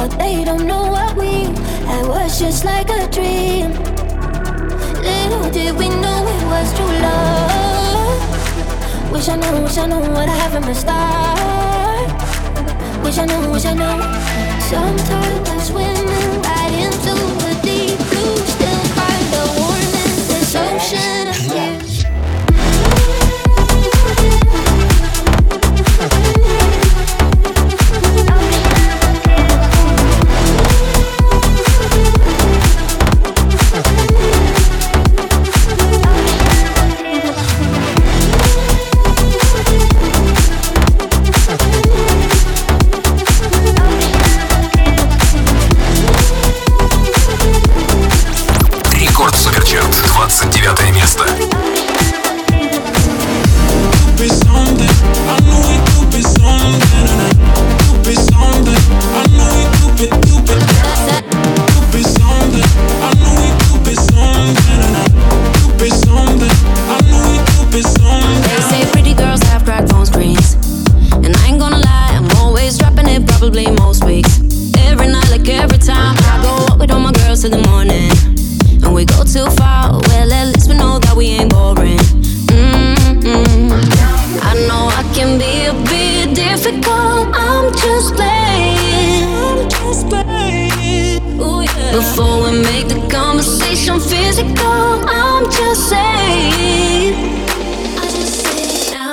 but they don't know what we had was just like a dream. Little did we know it was true love. Wish I knew, wish I knew what I have from the start. Wish I knew, wish I knew. Sometimes when.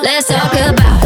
Let's talk about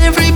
everybody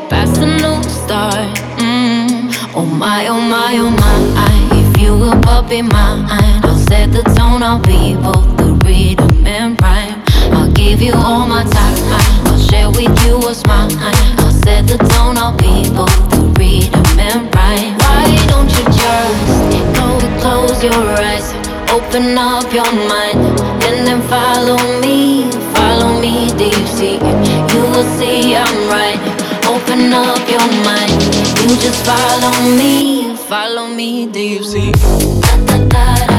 walk past a new start. Mm. Oh my, oh my, oh my. If you will pop in mind, I'll set the tone. I'll be both the rhythm and rhyme. I'll give you all my time. I'll share with you what's mine. I'll set the tone. I'll be both the rhythm and rhyme. Why don't you just go close your eyes? Open up your mind and then follow me, follow me deep sea. You will see I'm right. Open up your mind, you just follow me, follow me, do you see? Da, da, da,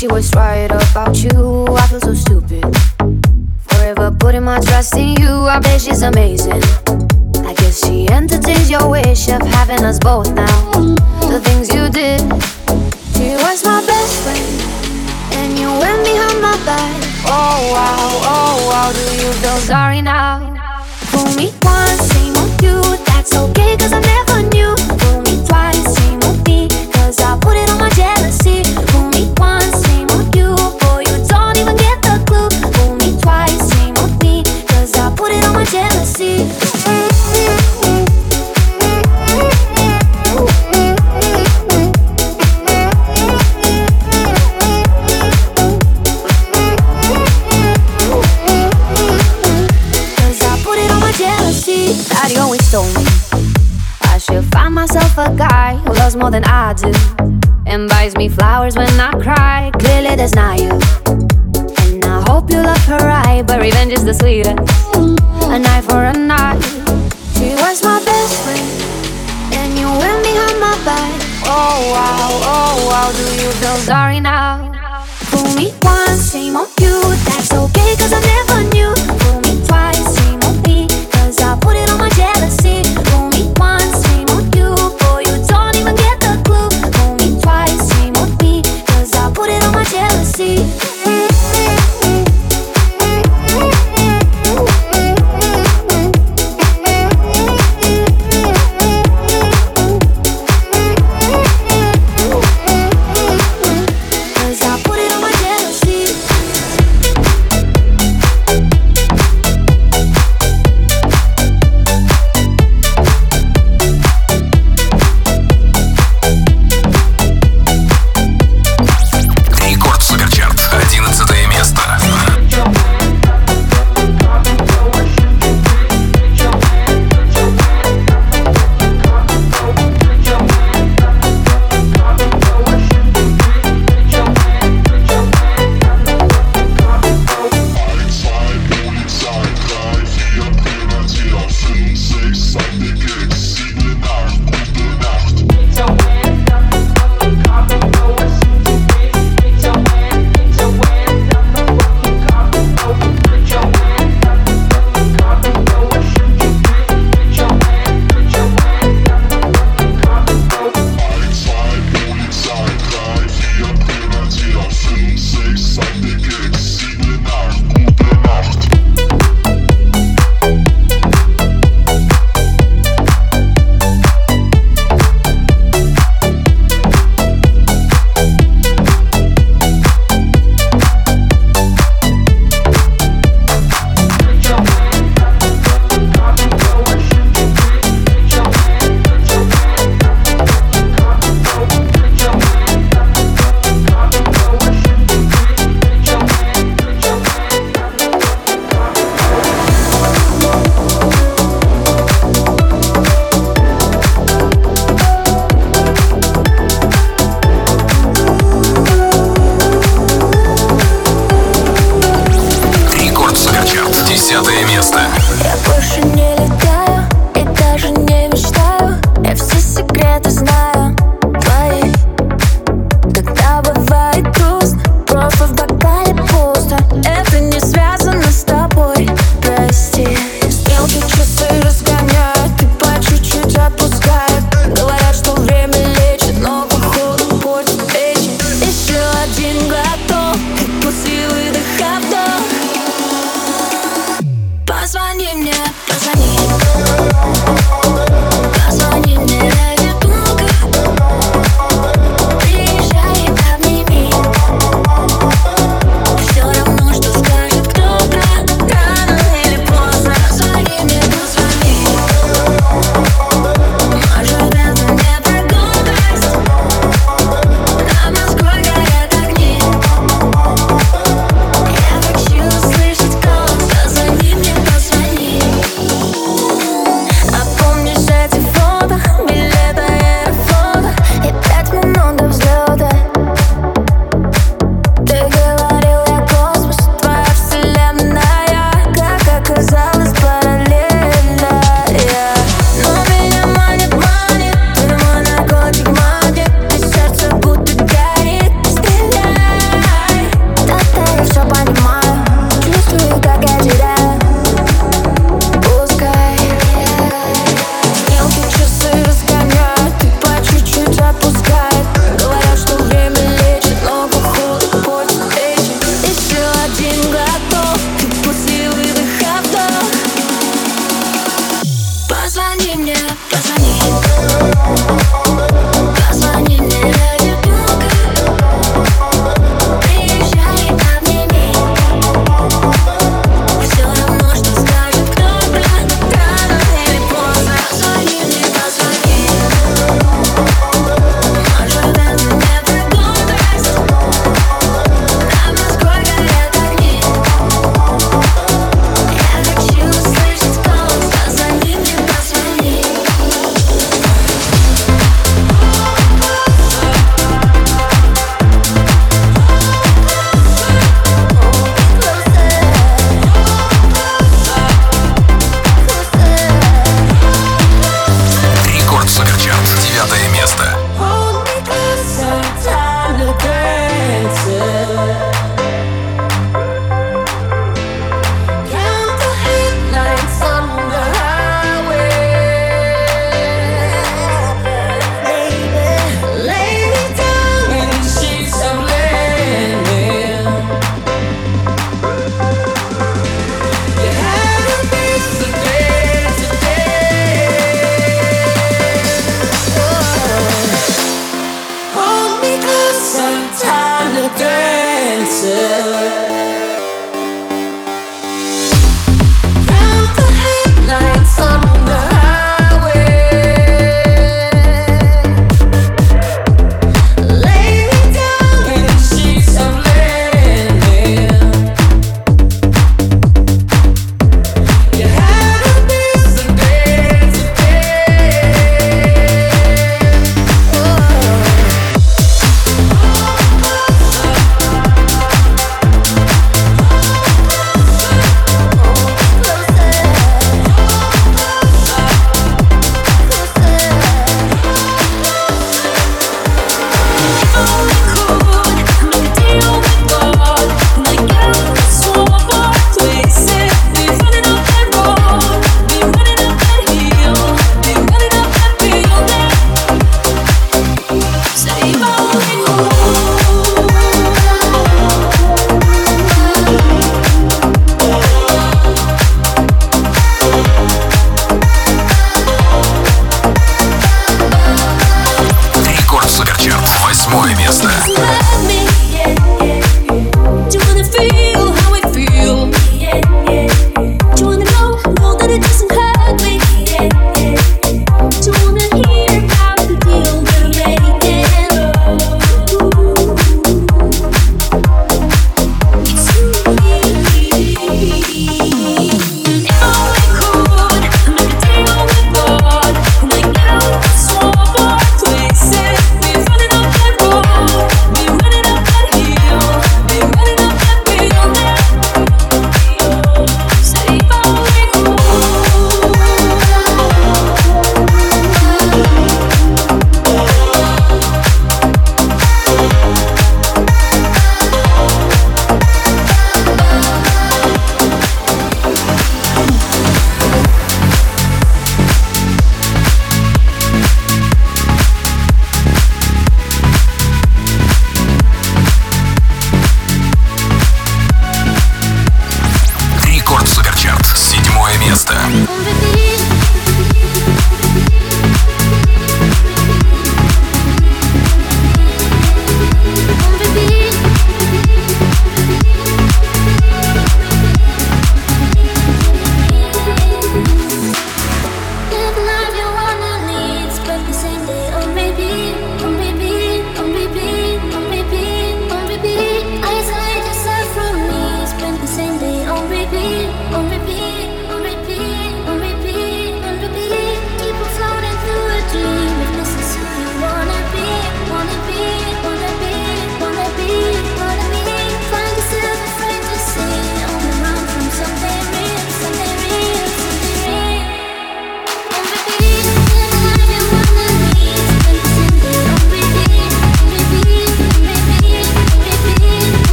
she was right about you. I feel so stupid. Forever putting my trust in you. I bet she's amazing. I guess she entertains your wish of having us both now. The things you did. She was my best friend, and you went behind my back. Oh wow, oh wow, do you feel sorry now? For me once, same on you. That's okay, cause I never knew. of a guy who loves more than I do and buys me flowers when I cry. Clearly, that's not you. And I hope you love her right, but revenge is the sweetest. A knife for a knife. She was my best friend, and you went behind my back. Oh wow, oh wow, do you feel sorry now? Fool me once, shame on you. That's okay, cause I never knew. Fool me twice.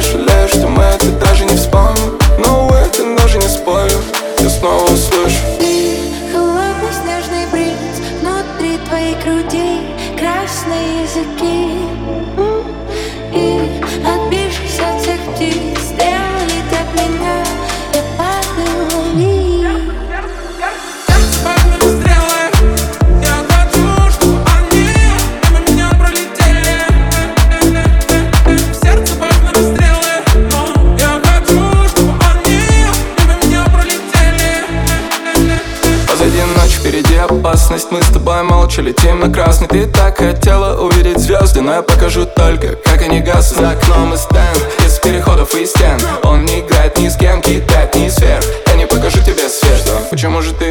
i'm special вижу только, как они гаснут. За окном и стенд, из переходов и стен. Он не играет ни с кем, кидает ни сверх Я не покажу тебе свет, Почему же ты